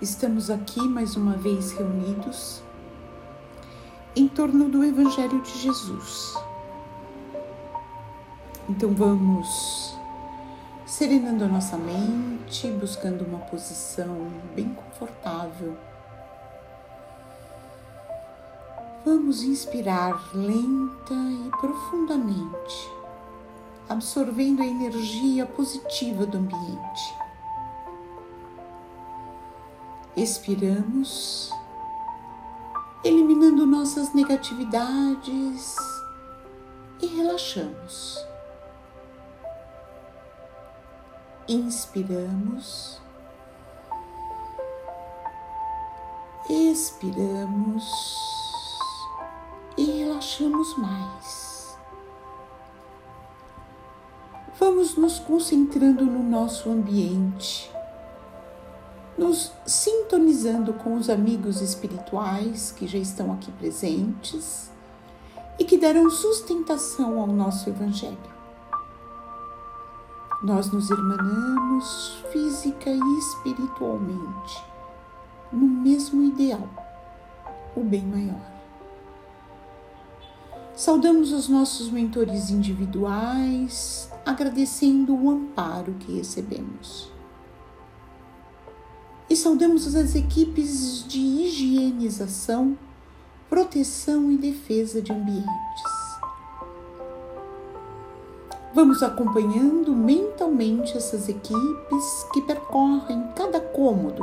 Estamos aqui mais uma vez reunidos em torno do Evangelho de Jesus. Então vamos serenando a nossa mente, buscando uma posição bem confortável. Vamos inspirar lenta e profundamente, absorvendo a energia positiva do ambiente expiramos, eliminando nossas negatividades e relaxamos. Inspiramos, expiramos e relaxamos mais. Vamos nos concentrando no nosso ambiente nos sintonizando com os amigos espirituais que já estão aqui presentes e que deram sustentação ao nosso Evangelho. Nós nos irmanamos física e espiritualmente no mesmo ideal, o bem maior. Saudamos os nossos mentores individuais, agradecendo o amparo que recebemos e saudamos as equipes de higienização, proteção e defesa de ambientes. Vamos acompanhando mentalmente essas equipes que percorrem cada cômodo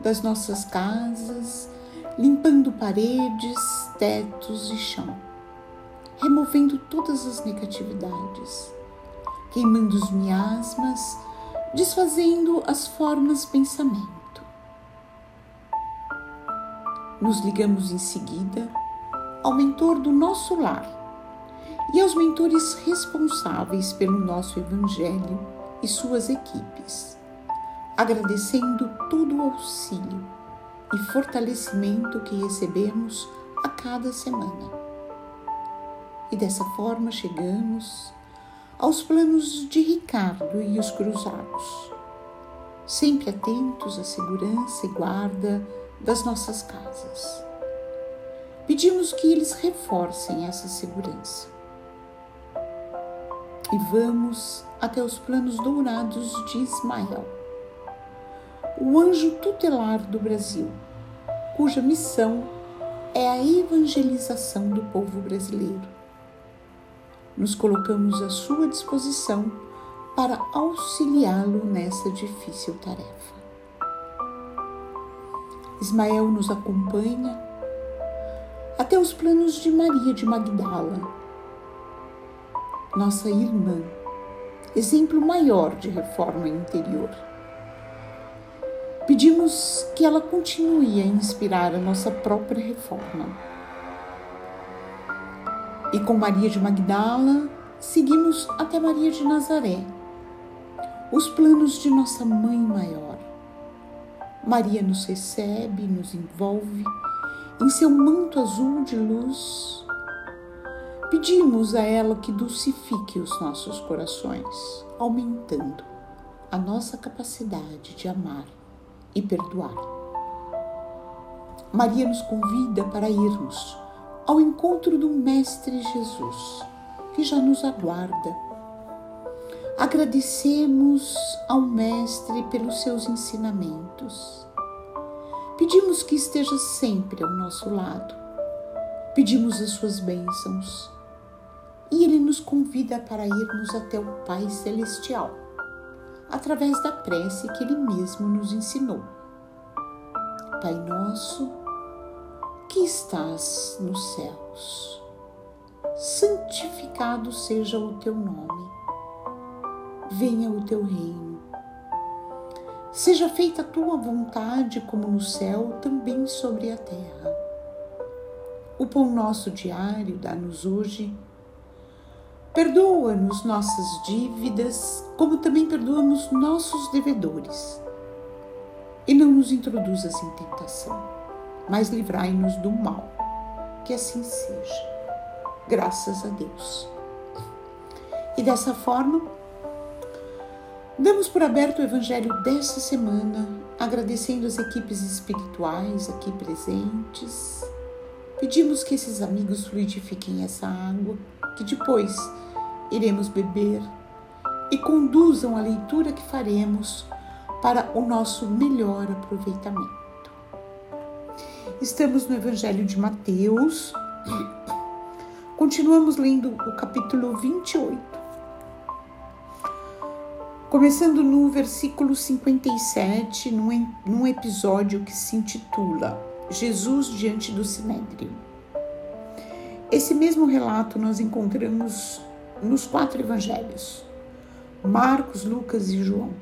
das nossas casas, limpando paredes, tetos e chão, removendo todas as negatividades, queimando os miasmas, desfazendo as formas pensamento nos ligamos em seguida ao mentor do nosso lar e aos mentores responsáveis pelo nosso Evangelho e suas equipes, agradecendo todo o auxílio e fortalecimento que recebemos a cada semana. E dessa forma chegamos aos planos de Ricardo e os cruzados, sempre atentos à segurança e guarda das nossas casas. Pedimos que eles reforcem essa segurança. E vamos até os planos dourados de Ismael, o anjo tutelar do Brasil, cuja missão é a evangelização do povo brasileiro. Nos colocamos à sua disposição para auxiliá-lo nessa difícil tarefa. Ismael nos acompanha até os planos de Maria de Magdala, nossa irmã, exemplo maior de reforma interior. Pedimos que ela continue a inspirar a nossa própria reforma. E com Maria de Magdala, seguimos até Maria de Nazaré, os planos de nossa mãe maior Maria nos recebe, nos envolve em seu manto azul de luz. Pedimos a ela que dulcifique os nossos corações, aumentando a nossa capacidade de amar e perdoar. Maria nos convida para irmos ao encontro do Mestre Jesus, que já nos aguarda. Agradecemos ao Mestre pelos seus ensinamentos Pedimos que esteja sempre ao nosso lado. Pedimos as suas bênçãos. E Ele nos convida para irmos até o Pai Celestial, através da prece que Ele mesmo nos ensinou. Pai nosso, que estás nos céus, santificado seja o teu nome. Venha o teu reino Seja feita a tua vontade, como no céu, também sobre a terra. O pão nosso diário dá-nos hoje. Perdoa-nos nossas dívidas, como também perdoamos nossos devedores. E não nos introduzas em tentação, mas livrai-nos do mal. Que assim seja. Graças a Deus. E dessa forma, Damos por aberto o Evangelho desta semana agradecendo as equipes espirituais aqui presentes. Pedimos que esses amigos fluidifiquem essa água, que depois iremos beber e conduzam a leitura que faremos para o nosso melhor aproveitamento. Estamos no Evangelho de Mateus. Continuamos lendo o capítulo 28. Começando no versículo 57, num, num episódio que se intitula Jesus diante do Sinédrio. Esse mesmo relato nós encontramos nos quatro evangelhos: Marcos, Lucas e João.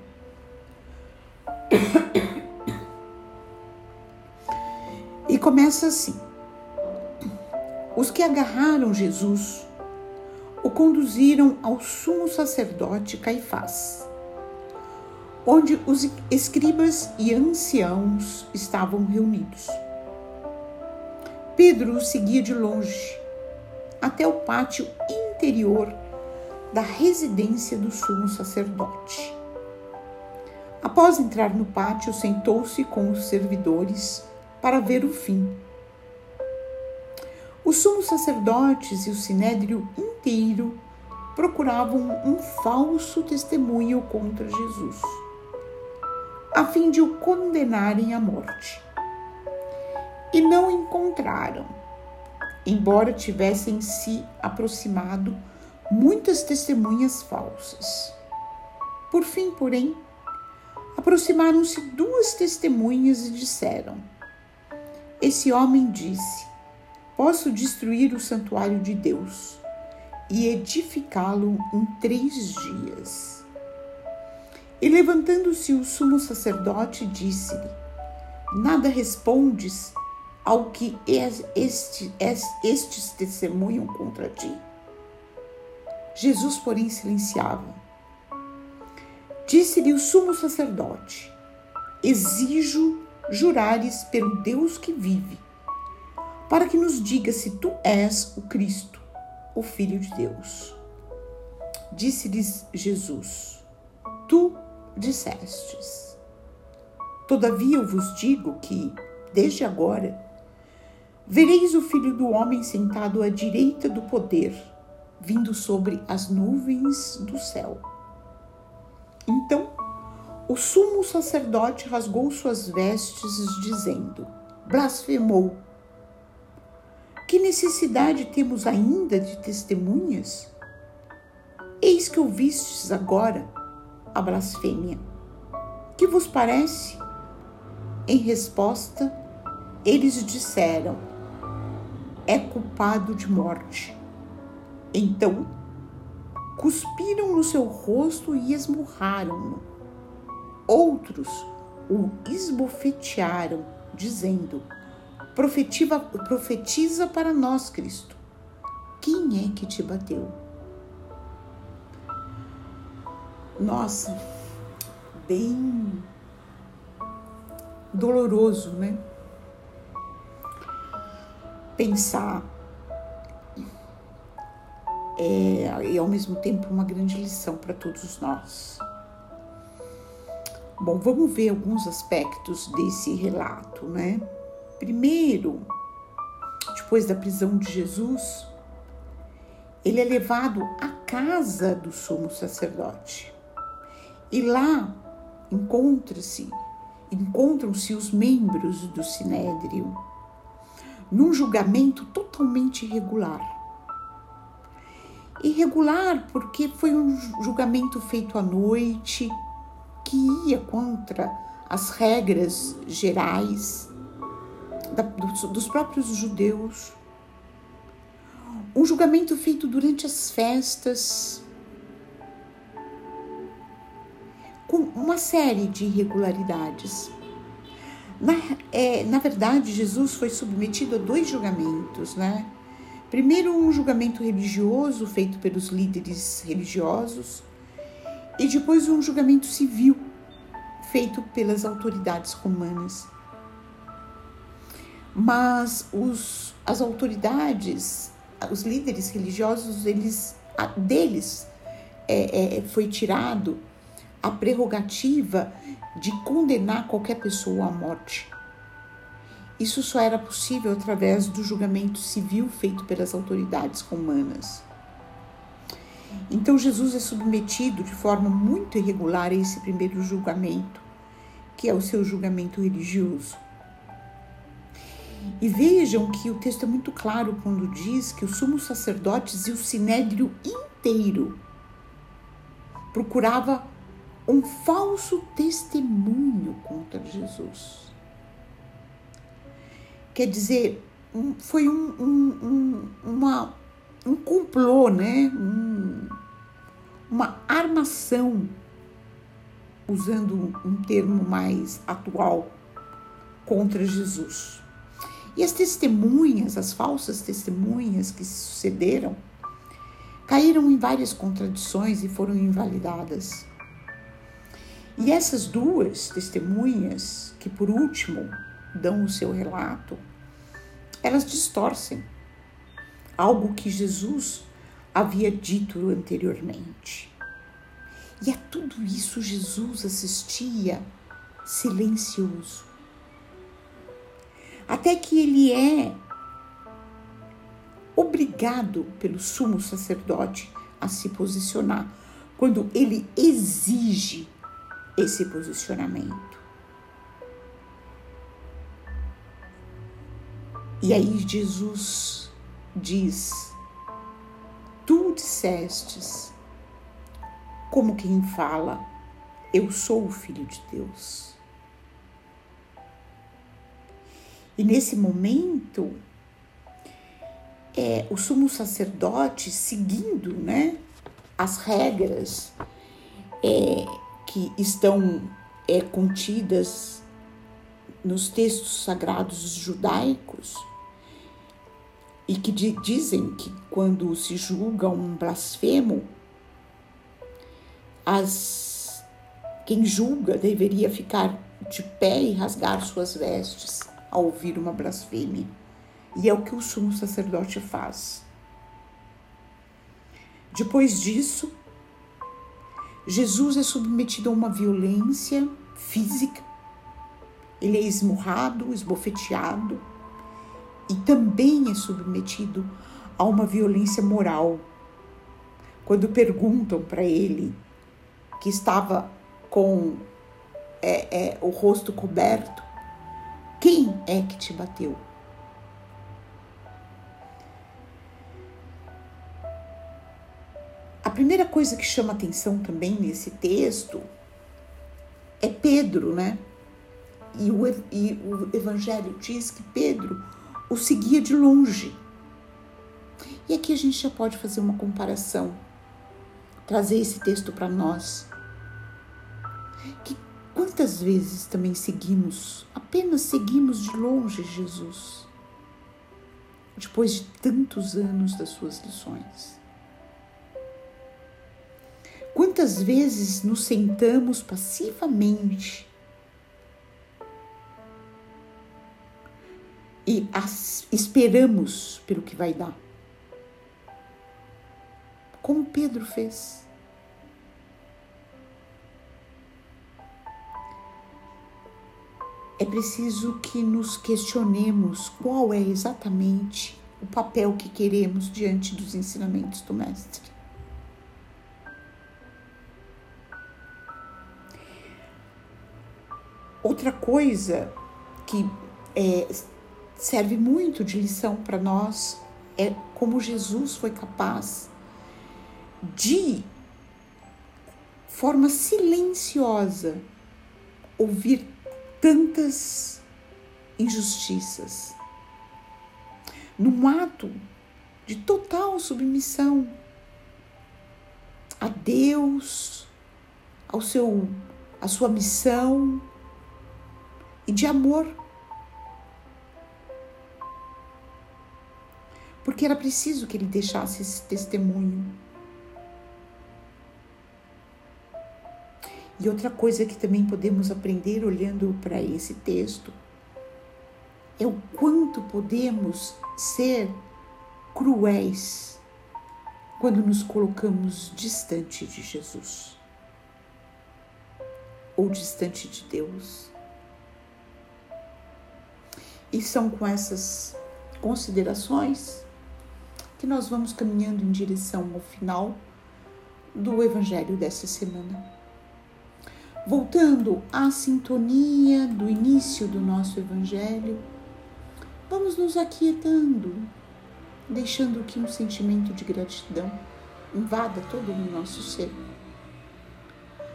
E começa assim: Os que agarraram Jesus o conduziram ao sumo sacerdote Caifás, onde os escribas e anciãos estavam reunidos. Pedro o seguia de longe até o pátio interior da residência do sumo sacerdote. Após entrar no pátio, sentou-se com os servidores para ver o fim. Os sumos sacerdotes e o sinédrio inteiro procuravam um falso testemunho contra Jesus, a fim de o condenarem à morte. E não encontraram, embora tivessem se aproximado muitas testemunhas falsas. Por fim, porém, aproximaram-se duas testemunhas e disseram: esse homem disse: Posso destruir o santuário de Deus e edificá-lo em três dias. E levantando-se o sumo sacerdote, disse-lhe: Nada respondes ao que este, estes testemunham contra ti? Jesus, porém, silenciava. Disse-lhe o sumo sacerdote: Exijo jurares pelo Deus que vive, para que nos diga se tu és o Cristo, o Filho de Deus. Disse-lhes Jesus: Tu dissestes. Todavia eu vos digo que, desde agora, vereis o Filho do Homem sentado à direita do poder, vindo sobre as nuvens do céu. Então o sumo sacerdote rasgou suas vestes, dizendo: Blasfemou. Que necessidade temos ainda de testemunhas? Eis que ouvistes agora a blasfêmia. Que vos parece? Em resposta, eles disseram: É culpado de morte. Então, cuspiram no seu rosto e esmurraram-no. Outros o esbofetearam, dizendo: profetiza para nós, Cristo. Quem é que te bateu? Nossa, bem doloroso, né? Pensar é, e ao mesmo tempo uma grande lição para todos nós. Bom, vamos ver alguns aspectos desse relato, né? Primeiro, depois da prisão de Jesus, ele é levado à casa do sumo sacerdote. E lá encontra-se, encontram-se os membros do sinédrio num julgamento totalmente irregular. Irregular porque foi um julgamento feito à noite, que ia contra as regras gerais da, dos, dos próprios judeus. Um julgamento feito durante as festas, com uma série de irregularidades. Na, é, na verdade, Jesus foi submetido a dois julgamentos, né? Primeiro, um julgamento religioso feito pelos líderes religiosos, e depois um julgamento civil feito pelas autoridades romanas. Mas os, as autoridades, os líderes religiosos, eles, deles é, é, foi tirado a prerrogativa de condenar qualquer pessoa à morte. Isso só era possível através do julgamento civil feito pelas autoridades romanas. Então Jesus é submetido de forma muito irregular a esse primeiro julgamento, que é o seu julgamento religioso. E vejam que o texto é muito claro quando diz que os sumos sacerdotes e o sinédrio inteiro procurava um falso testemunho contra Jesus. Quer dizer, um, foi um, um, uma, um complô, né? uma armação, usando um termo mais atual, contra Jesus. E as testemunhas, as falsas testemunhas que se sucederam, caíram em várias contradições e foram invalidadas. E essas duas testemunhas, que por último dão o seu relato, elas distorcem algo que Jesus havia dito anteriormente. E a tudo isso Jesus assistia silencioso até que ele é obrigado pelo sumo sacerdote a se posicionar, quando ele exige esse posicionamento. E aí Jesus diz: Tu dissestes, como quem fala, eu sou o Filho de Deus. E nesse momento, é, o sumo sacerdote, seguindo né, as regras é, que estão é, contidas nos textos sagrados judaicos, e que dizem que quando se julga um blasfemo, as, quem julga deveria ficar de pé e rasgar suas vestes ao ouvir uma blasfêmia. E é o que o sumo sacerdote faz. Depois disso, Jesus é submetido a uma violência física, ele é esmurrado, esbofeteado e também é submetido a uma violência moral. Quando perguntam para ele, que estava com é, é, o rosto coberto, quem é que te bateu? Primeira coisa que chama atenção também nesse texto é Pedro, né? E o, e o Evangelho diz que Pedro o seguia de longe. E aqui a gente já pode fazer uma comparação, trazer esse texto para nós. Que quantas vezes também seguimos apenas seguimos de longe Jesus, depois de tantos anos das suas lições. Quantas vezes nos sentamos passivamente e esperamos pelo que vai dar? Como Pedro fez. é preciso que nos questionemos qual é exatamente o papel que queremos diante dos ensinamentos do Mestre. Outra coisa que é, serve muito de lição para nós é como Jesus foi capaz de forma silenciosa ouvir tantas injustiças. Num ato de total submissão a Deus, ao seu a sua missão e de amor. Porque era preciso que ele deixasse esse testemunho E outra coisa que também podemos aprender olhando para esse texto é o quanto podemos ser cruéis quando nos colocamos distante de Jesus. ou distante de Deus. E são com essas considerações que nós vamos caminhando em direção ao final do Evangelho dessa semana. Voltando à sintonia do início do nosso Evangelho, vamos nos aquietando, deixando que um sentimento de gratidão invada todo o nosso ser.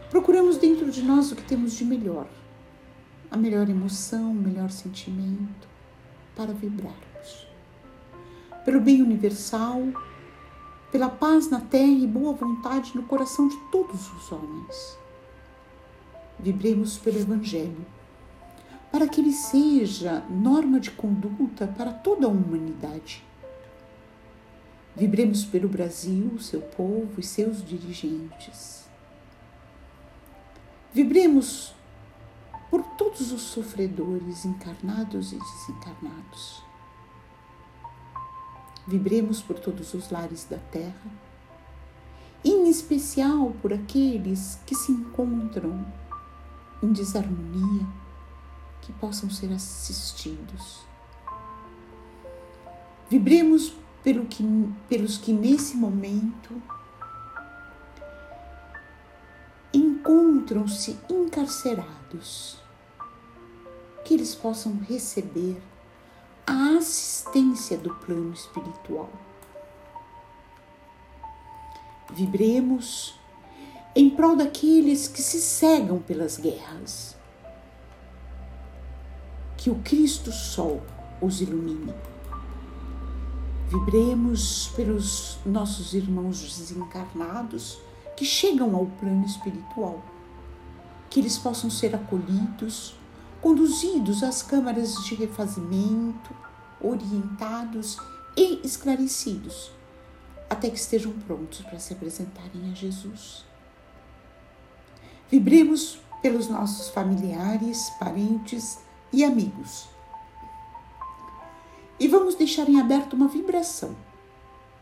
Procuramos dentro de nós o que temos de melhor, a melhor emoção, o melhor sentimento para vibrarmos. Pelo bem universal, pela paz na terra e boa vontade no coração de todos os homens. Vibremos pelo Evangelho, para que ele seja norma de conduta para toda a humanidade. Vibremos pelo Brasil, seu povo e seus dirigentes. Vibremos por todos os sofredores encarnados e desencarnados. Vibremos por todos os lares da terra, em especial por aqueles que se encontram em desarmonia, que possam ser assistidos. Vibremos pelo que, pelos que nesse momento encontram-se encarcerados, que eles possam receber a assistência do plano espiritual. Vibremos em prol daqueles que se cegam pelas guerras. Que o Cristo Sol os ilumine. Vibremos pelos nossos irmãos desencarnados que chegam ao plano espiritual, que eles possam ser acolhidos, conduzidos às câmaras de refazimento, orientados e esclarecidos, até que estejam prontos para se apresentarem a Jesus. Vibremos pelos nossos familiares, parentes e amigos. E vamos deixar em aberto uma vibração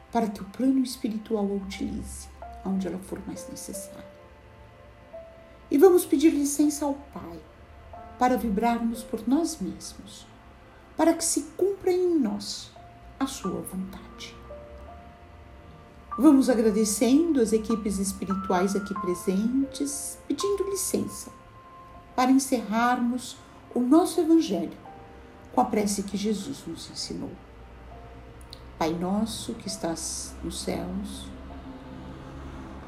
para que o plano espiritual a utilize onde ela for mais necessária. E vamos pedir licença ao Pai para vibrarmos por nós mesmos, para que se cumpra em nós a sua vontade. Vamos agradecendo as equipes espirituais aqui presentes, pedindo licença para encerrarmos o nosso Evangelho com a prece que Jesus nos ensinou. Pai nosso que estás nos céus,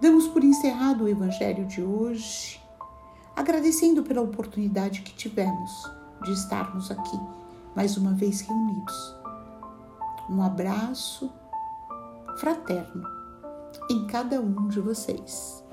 Damos por encerrado o Evangelho de hoje, agradecendo pela oportunidade que tivemos de estarmos aqui mais uma vez reunidos. Um abraço fraterno em cada um de vocês.